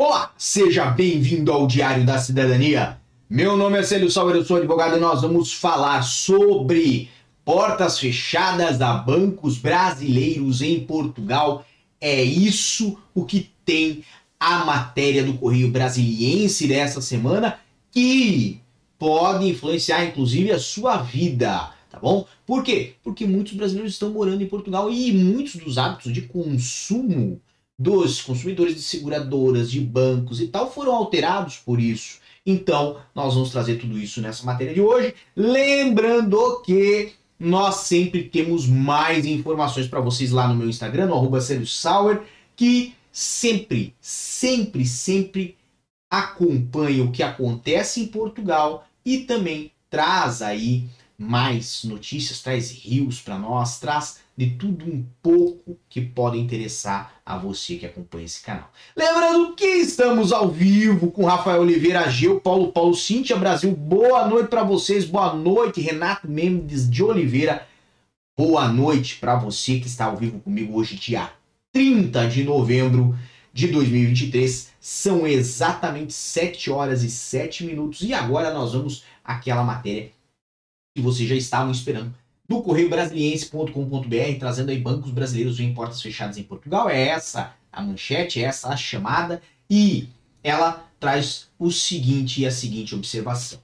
Olá, seja bem-vindo ao Diário da Cidadania. Meu nome é Célio Sauer, eu sou advogado e nós vamos falar sobre portas fechadas a bancos brasileiros em Portugal. É isso o que tem a matéria do Correio Brasiliense dessa semana que pode influenciar inclusive a sua vida, tá bom? Por quê? Porque muitos brasileiros estão morando em Portugal e muitos dos hábitos de consumo dos consumidores de seguradoras, de bancos e tal foram alterados por isso. Então, nós vamos trazer tudo isso nessa matéria de hoje. Lembrando que nós sempre temos mais informações para vocês lá no meu Instagram, no Sauer, que sempre, sempre, sempre acompanha o que acontece em Portugal e também traz aí mais notícias, traz rios para nós, traz de tudo um pouco que pode interessar a você que acompanha esse canal. Lembrando que estamos ao vivo com Rafael Oliveira, Geu, Paulo Paulo, Cíntia Brasil. Boa noite para vocês, boa noite, Renato Mendes de Oliveira. Boa noite para você que está ao vivo comigo hoje, dia 30 de novembro de 2023. São exatamente 7 horas e 7 minutos. E agora nós vamos àquela matéria que vocês já estavam esperando do Correio Brasiliense.com.br, trazendo aí bancos brasileiros em portas fechadas em Portugal. É essa a manchete, é essa a chamada, e ela traz o seguinte e a seguinte observação.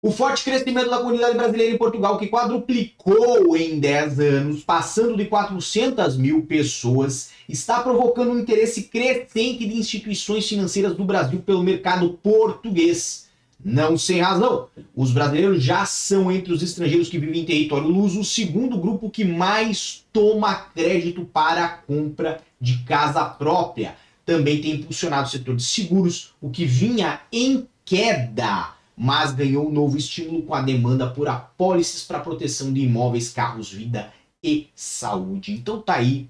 O forte crescimento da comunidade brasileira em Portugal, que quadruplicou em 10 anos, passando de 400 mil pessoas, está provocando um interesse crescente de instituições financeiras do Brasil pelo mercado português não sem razão. Os brasileiros já são entre os estrangeiros que vivem em território luso o segundo grupo que mais toma crédito para a compra de casa própria. Também tem impulsionado o setor de seguros, o que vinha em queda, mas ganhou um novo estímulo com a demanda por apólices para proteção de imóveis, carros, vida e saúde. Então tá aí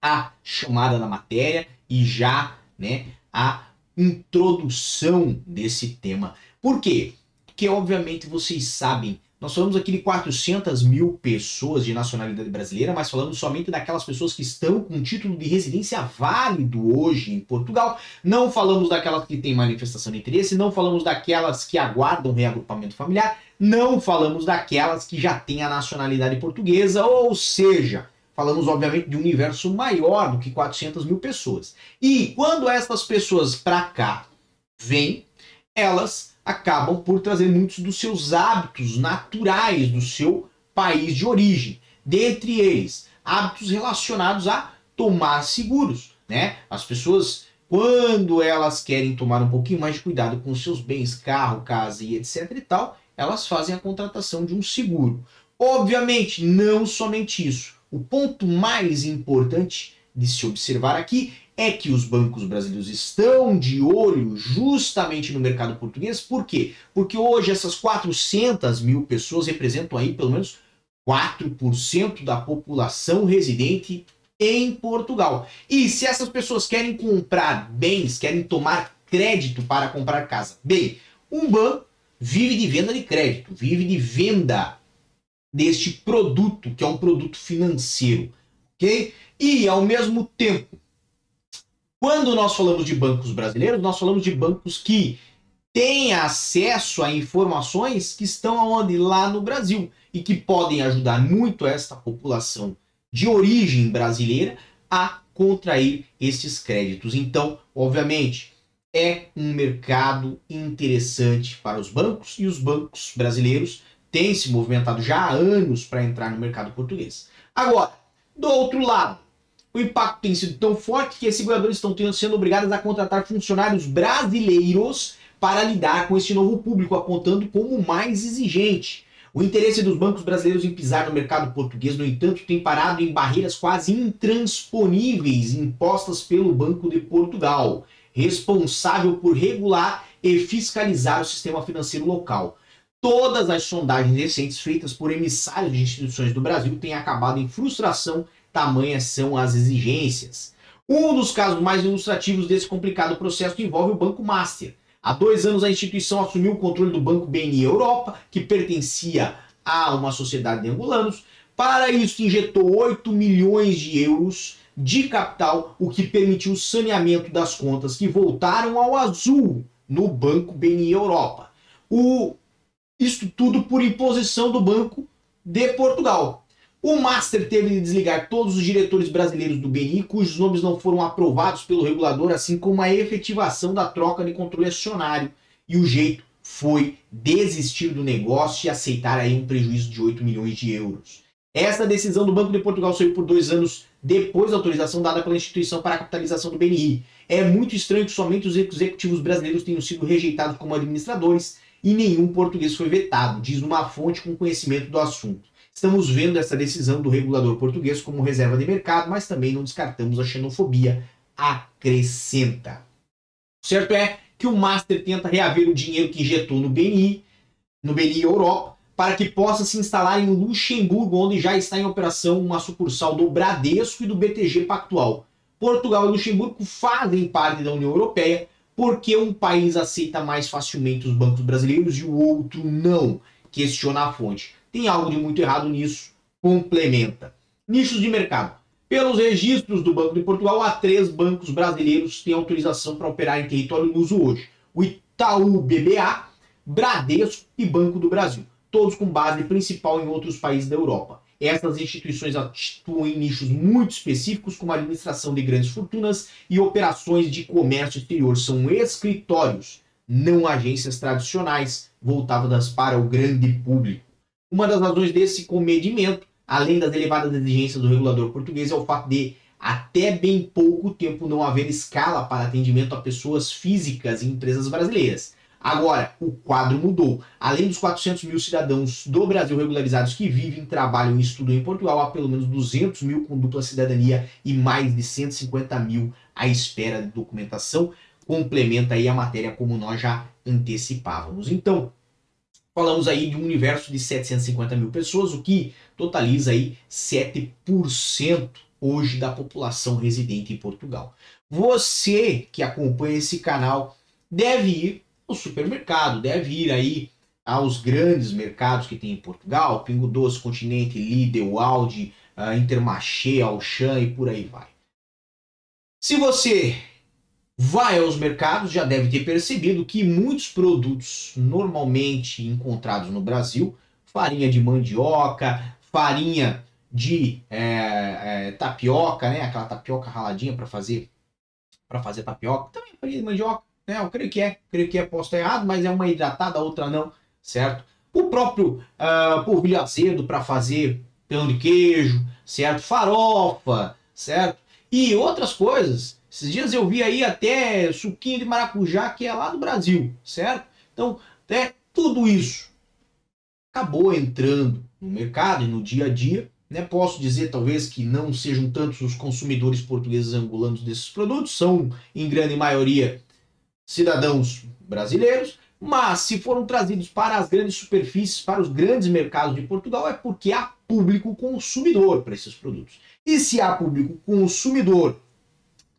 a chamada da matéria e já, né, a introdução desse tema. Por quê? Porque, obviamente, vocês sabem, nós falamos aqui de 400 mil pessoas de nacionalidade brasileira, mas falamos somente daquelas pessoas que estão com título de residência válido hoje em Portugal. Não falamos daquelas que têm manifestação de interesse, não falamos daquelas que aguardam reagrupamento familiar, não falamos daquelas que já têm a nacionalidade portuguesa, ou seja, Falamos, obviamente, de um universo maior do que 400 mil pessoas. E quando essas pessoas para cá vêm, elas acabam por trazer muitos dos seus hábitos naturais do seu país de origem. Dentre eles, hábitos relacionados a tomar seguros. Né? As pessoas, quando elas querem tomar um pouquinho mais de cuidado com seus bens, carro, casa e etc e tal, elas fazem a contratação de um seguro. Obviamente, não somente isso. O ponto mais importante de se observar aqui é que os bancos brasileiros estão de olho justamente no mercado português. Por quê? Porque hoje essas 400 mil pessoas representam aí pelo menos 4% da população residente em Portugal. E se essas pessoas querem comprar bens, querem tomar crédito para comprar casa, bem, um banco vive de venda de crédito, vive de venda deste produto, que é um produto financeiro, ok? E, ao mesmo tempo, quando nós falamos de bancos brasileiros, nós falamos de bancos que têm acesso a informações que estão aonde? Lá no Brasil e que podem ajudar muito esta população de origem brasileira a contrair esses créditos. Então, obviamente, é um mercado interessante para os bancos e os bancos brasileiros tem se movimentado já há anos para entrar no mercado português. Agora, do outro lado, o impacto tem sido tão forte que as seguradoras estão sendo obrigadas a contratar funcionários brasileiros para lidar com esse novo público, apontando como mais exigente. O interesse dos bancos brasileiros em pisar no mercado português, no entanto, tem parado em barreiras quase intransponíveis impostas pelo Banco de Portugal, responsável por regular e fiscalizar o sistema financeiro local. Todas as sondagens recentes feitas por emissários de instituições do Brasil têm acabado em frustração, tamanhas são as exigências. Um dos casos mais ilustrativos desse complicado processo envolve o Banco Master. Há dois anos, a instituição assumiu o controle do Banco BNI Europa, que pertencia a uma sociedade de angolanos. Para isso, injetou 8 milhões de euros de capital, o que permitiu o saneamento das contas que voltaram ao azul no Banco BNI Europa. O, isso tudo por imposição do Banco de Portugal. O Master teve de desligar todos os diretores brasileiros do BNI, cujos nomes não foram aprovados pelo regulador, assim como a efetivação da troca de controle acionário. E o jeito foi desistir do negócio e aceitar aí um prejuízo de 8 milhões de euros. Essa decisão do Banco de Portugal saiu por dois anos depois da autorização dada pela instituição para a capitalização do BNI. É muito estranho que somente os executivos brasileiros tenham sido rejeitados como administradores e nenhum português foi vetado, diz uma fonte com conhecimento do assunto. Estamos vendo essa decisão do regulador português como reserva de mercado, mas também não descartamos a xenofobia, acrescenta. Certo é que o Master tenta reaver o dinheiro que injetou no BNI, no BNI Europa, para que possa se instalar em Luxemburgo, onde já está em operação uma sucursal do Bradesco e do BTG Pactual. Portugal e Luxemburgo fazem parte da União Europeia porque um país aceita mais facilmente os bancos brasileiros e o outro não. Questiona a fonte. Tem algo de muito errado nisso? Complementa. Nichos de mercado. Pelos registros do Banco de Portugal, há três bancos brasileiros têm autorização para operar em território luso hoje: o Itaú BBA, Bradesco e Banco do Brasil todos com base principal em outros países da Europa. Essas instituições atuam em nichos muito específicos, como a administração de grandes fortunas e operações de comércio exterior. São escritórios, não agências tradicionais voltadas para o grande público. Uma das razões desse comedimento, além das elevadas exigências do regulador português, é o fato de até bem pouco tempo não haver escala para atendimento a pessoas físicas em empresas brasileiras. Agora, o quadro mudou. Além dos 400 mil cidadãos do Brasil regularizados que vivem, trabalham e estudam em Portugal, há pelo menos 200 mil com dupla cidadania e mais de 150 mil à espera de documentação. Complementa aí a matéria como nós já antecipávamos. Então, falamos aí de um universo de 750 mil pessoas, o que totaliza aí 7% hoje da população residente em Portugal. Você que acompanha esse canal deve ir o supermercado, deve ir aí aos grandes mercados que tem em Portugal, Pingo Doce, Continente, Lidl, Aldi, uh, Intermarché, Auchan e por aí vai. Se você vai aos mercados, já deve ter percebido que muitos produtos normalmente encontrados no Brasil, farinha de mandioca, farinha de é, é, tapioca, né? Aquela tapioca raladinha para fazer para fazer tapioca, também farinha de mandioca, né? Eu creio que é, creio que é, estar errado, mas é uma hidratada, a outra não, certo? O próprio uh, polvilho azedo para fazer pão de queijo, certo? Farofa, certo? E outras coisas. Esses dias eu vi aí até suquinho de maracujá que é lá do Brasil, certo? Então, é, tudo isso acabou entrando no mercado e no dia a dia. Né? Posso dizer talvez que não sejam tantos os consumidores portugueses angolanos desses produtos, são em grande maioria cidadãos brasileiros, mas se foram trazidos para as grandes superfícies, para os grandes mercados de Portugal, é porque há público consumidor para esses produtos. E se há público consumidor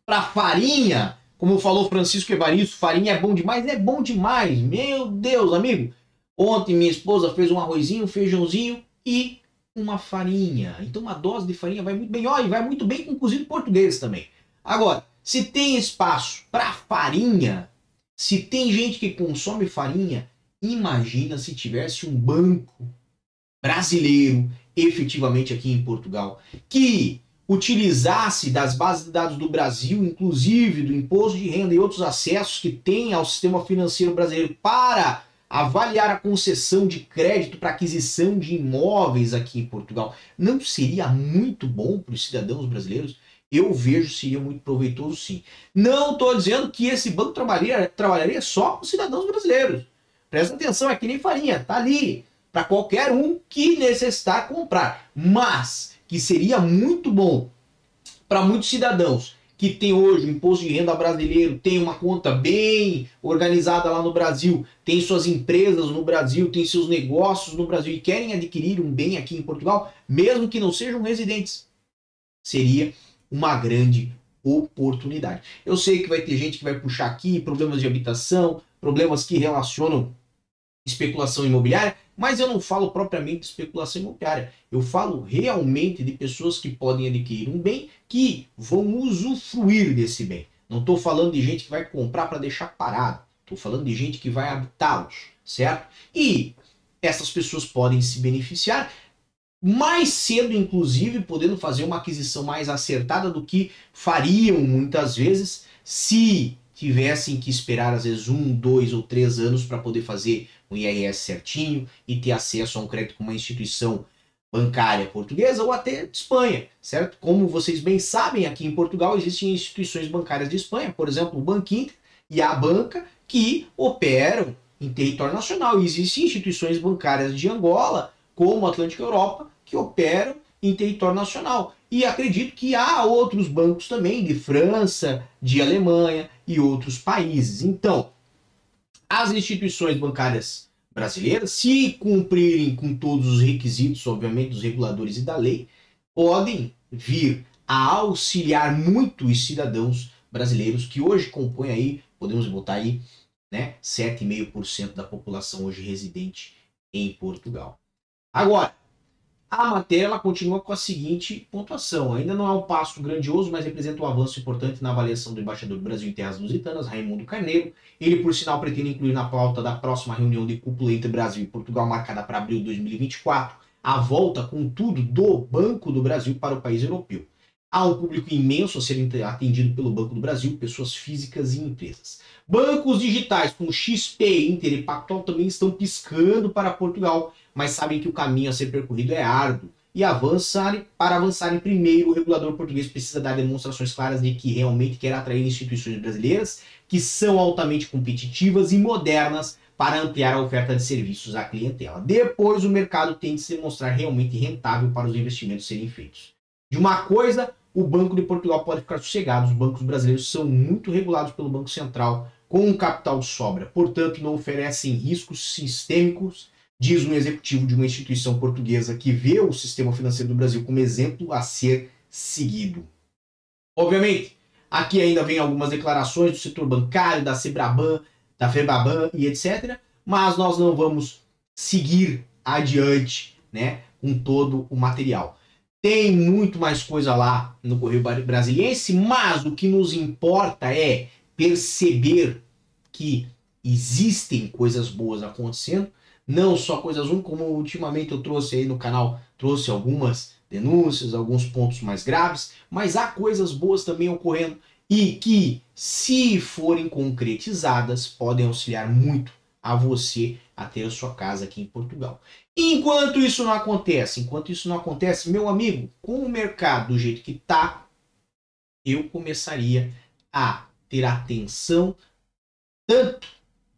para farinha, como falou Francisco Evaristo, farinha é bom demais, é bom demais, meu Deus, amigo. Ontem minha esposa fez um arrozinho, um feijãozinho e uma farinha. Então uma dose de farinha vai muito bem. Olha, e vai muito bem com cozido português também. Agora, se tem espaço para farinha, se tem gente que consome farinha, imagina se tivesse um banco brasileiro efetivamente aqui em Portugal que utilizasse das bases de dados do Brasil, inclusive do imposto de renda e outros acessos que tem ao sistema financeiro brasileiro para avaliar a concessão de crédito para aquisição de imóveis aqui em Portugal. Não seria muito bom para os cidadãos brasileiros? Eu vejo seria muito proveitoso sim. Não estou dizendo que esse banco trabalharia, trabalharia só com cidadãos brasileiros. Presta atenção, é que nem farinha, tá ali para qualquer um que necessitar comprar. Mas que seria muito bom para muitos cidadãos que tem hoje o imposto de renda brasileiro, tem uma conta bem organizada lá no Brasil, tem suas empresas no Brasil, tem seus negócios no Brasil e querem adquirir um bem aqui em Portugal, mesmo que não sejam residentes. Seria uma grande oportunidade. Eu sei que vai ter gente que vai puxar aqui problemas de habitação, problemas que relacionam especulação imobiliária. Mas eu não falo propriamente de especulação imobiliária. Eu falo realmente de pessoas que podem adquirir um bem que vão usufruir desse bem. Não estou falando de gente que vai comprar para deixar parado. Estou falando de gente que vai habitá-los, certo? E essas pessoas podem se beneficiar mais cedo, inclusive, podendo fazer uma aquisição mais acertada do que fariam muitas vezes se tivessem que esperar às vezes um, dois ou três anos para poder fazer um IRS certinho e ter acesso a um crédito com uma instituição bancária portuguesa ou até de Espanha, certo? Como vocês bem sabem, aqui em Portugal existem instituições bancárias de Espanha, por exemplo, o Banquinter e a Banca, que operam em território nacional. E existem instituições bancárias de Angola, como Atlântica Europa, que operam em território nacional. E acredito que há outros bancos também, de França, de Alemanha e outros países. Então, as instituições bancárias brasileiras, se cumprirem com todos os requisitos, obviamente, dos reguladores e da lei, podem vir a auxiliar muito os cidadãos brasileiros que hoje compõem aí, podemos botar aí, né, 7,5% da população hoje residente em Portugal. Agora, a matéria ela continua com a seguinte pontuação. Ainda não é um passo grandioso, mas representa um avanço importante na avaliação do embaixador do Brasil em terras lusitanas, Raimundo Carneiro. Ele, por sinal, pretende incluir na pauta da próxima reunião de cúpula entre Brasil e Portugal, marcada para abril de 2024, a volta, contudo, do Banco do Brasil para o país europeu. Há um público imenso a ser atendido pelo Banco do Brasil, pessoas físicas e empresas. Bancos digitais como XP, Inter e Pactual também estão piscando para Portugal, mas sabem que o caminho a ser percorrido é árduo. E avançarem, para avançarem primeiro, o regulador português precisa dar demonstrações claras de que realmente quer atrair instituições brasileiras que são altamente competitivas e modernas para ampliar a oferta de serviços à clientela. Depois, o mercado tem de se mostrar realmente rentável para os investimentos serem feitos. De uma coisa, o Banco de Portugal pode ficar sossegado. Os bancos brasileiros são muito regulados pelo Banco Central com um capital de sobra, portanto, não oferecem riscos sistêmicos, diz um executivo de uma instituição portuguesa que vê o sistema financeiro do Brasil como exemplo a ser seguido. Obviamente, aqui ainda vem algumas declarações do setor bancário, da Sebraban, da Febaban e etc. Mas nós não vamos seguir adiante né, com todo o material. Tem muito mais coisa lá no Correio Brasiliense, mas o que nos importa é perceber que existem coisas boas acontecendo, não só coisas ruins, como ultimamente eu trouxe aí no canal, trouxe algumas denúncias, alguns pontos mais graves, mas há coisas boas também ocorrendo e que, se forem concretizadas, podem auxiliar muito a você a ter a sua casa aqui em Portugal. Enquanto isso não acontece, enquanto isso não acontece, meu amigo, com o mercado do jeito que está, eu começaria a ter atenção tanto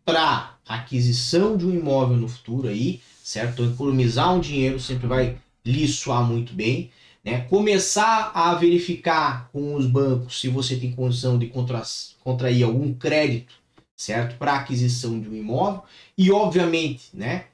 para aquisição de um imóvel no futuro aí, certo? Economizar um dinheiro sempre vai lhe soar muito bem, né? Começar a verificar com os bancos se você tem condição de contra contrair algum crédito, certo? Para aquisição de um imóvel e, obviamente, né?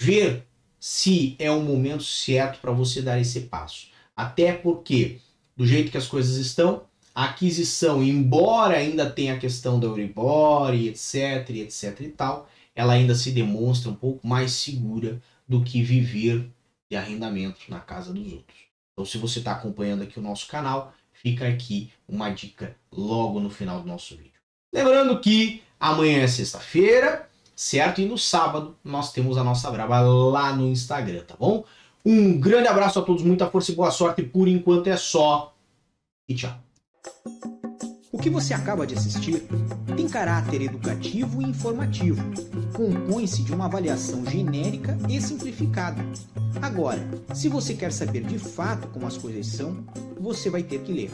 Ver se é o momento certo para você dar esse passo. Até porque, do jeito que as coisas estão, a aquisição, embora ainda tenha a questão da Euribor e etc, etc e tal, ela ainda se demonstra um pouco mais segura do que viver de arrendamento na casa dos outros. Então, se você está acompanhando aqui o nosso canal, fica aqui uma dica logo no final do nosso vídeo. Lembrando que amanhã é sexta-feira, certo? E no sábado nós temos a nossa braba lá no Instagram, tá bom? Um grande abraço a todos, muita força e boa sorte. Por enquanto é só. E tchau. O que você acaba de assistir tem caráter educativo e informativo. Compõe-se de uma avaliação genérica e simplificada. Agora, se você quer saber de fato como as coisas são, você vai ter que ler.